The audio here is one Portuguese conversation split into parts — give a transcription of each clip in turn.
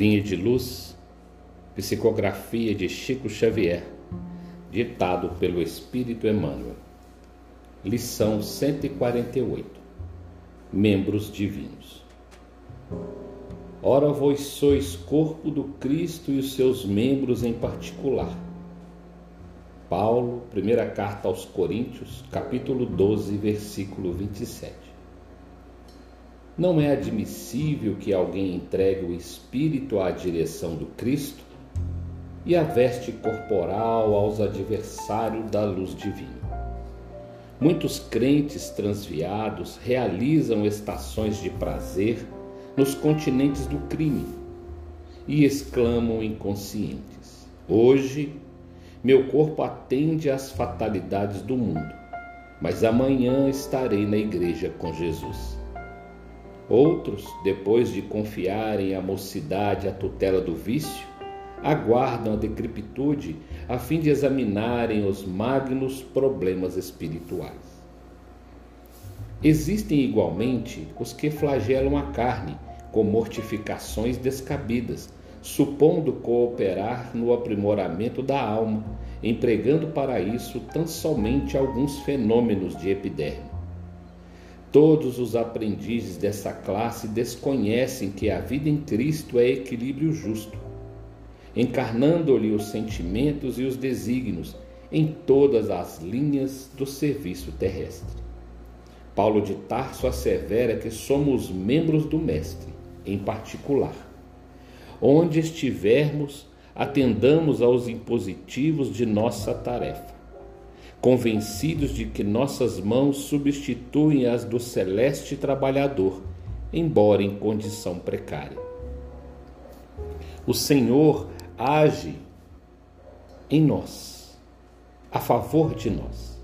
Vinha de Luz, psicografia de Chico Xavier, ditado pelo Espírito Emmanuel. Lição 148 Membros Divinos. Ora, vós sois corpo do Cristo e os seus membros em particular. Paulo, primeira carta aos Coríntios, capítulo 12, versículo 27. Não é admissível que alguém entregue o espírito à direção do Cristo e a veste corporal aos adversários da luz divina. Muitos crentes transviados realizam estações de prazer nos continentes do crime e exclamam inconscientes: Hoje meu corpo atende às fatalidades do mundo, mas amanhã estarei na igreja com Jesus. Outros, depois de confiarem à mocidade a tutela do vício, aguardam a decrepitude a fim de examinarem os magnos problemas espirituais. Existem igualmente os que flagelam a carne com mortificações descabidas, supondo cooperar no aprimoramento da alma, empregando para isso tão somente alguns fenômenos de epiderme. Todos os aprendizes dessa classe desconhecem que a vida em Cristo é equilíbrio justo, encarnando-lhe os sentimentos e os desígnios em todas as linhas do serviço terrestre. Paulo de Tarso assevera que somos membros do Mestre, em particular. Onde estivermos, atendamos aos impositivos de nossa tarefa convencidos de que nossas mãos substituem as do celeste trabalhador, embora em condição precária. O Senhor age em nós, a favor de nós.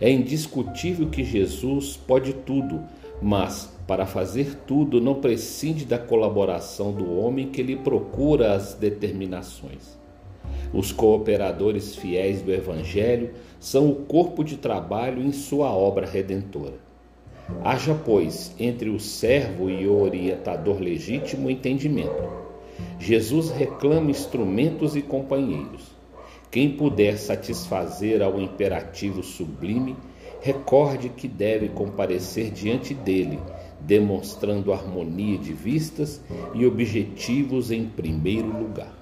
É indiscutível que Jesus pode tudo, mas para fazer tudo não prescinde da colaboração do homem que lhe procura as determinações. Os cooperadores fiéis do Evangelho são o corpo de trabalho em sua obra redentora. Haja, pois, entre o servo e o orientador legítimo entendimento. Jesus reclama instrumentos e companheiros. Quem puder satisfazer ao imperativo sublime, recorde que deve comparecer diante dele, demonstrando harmonia de vistas e objetivos em primeiro lugar.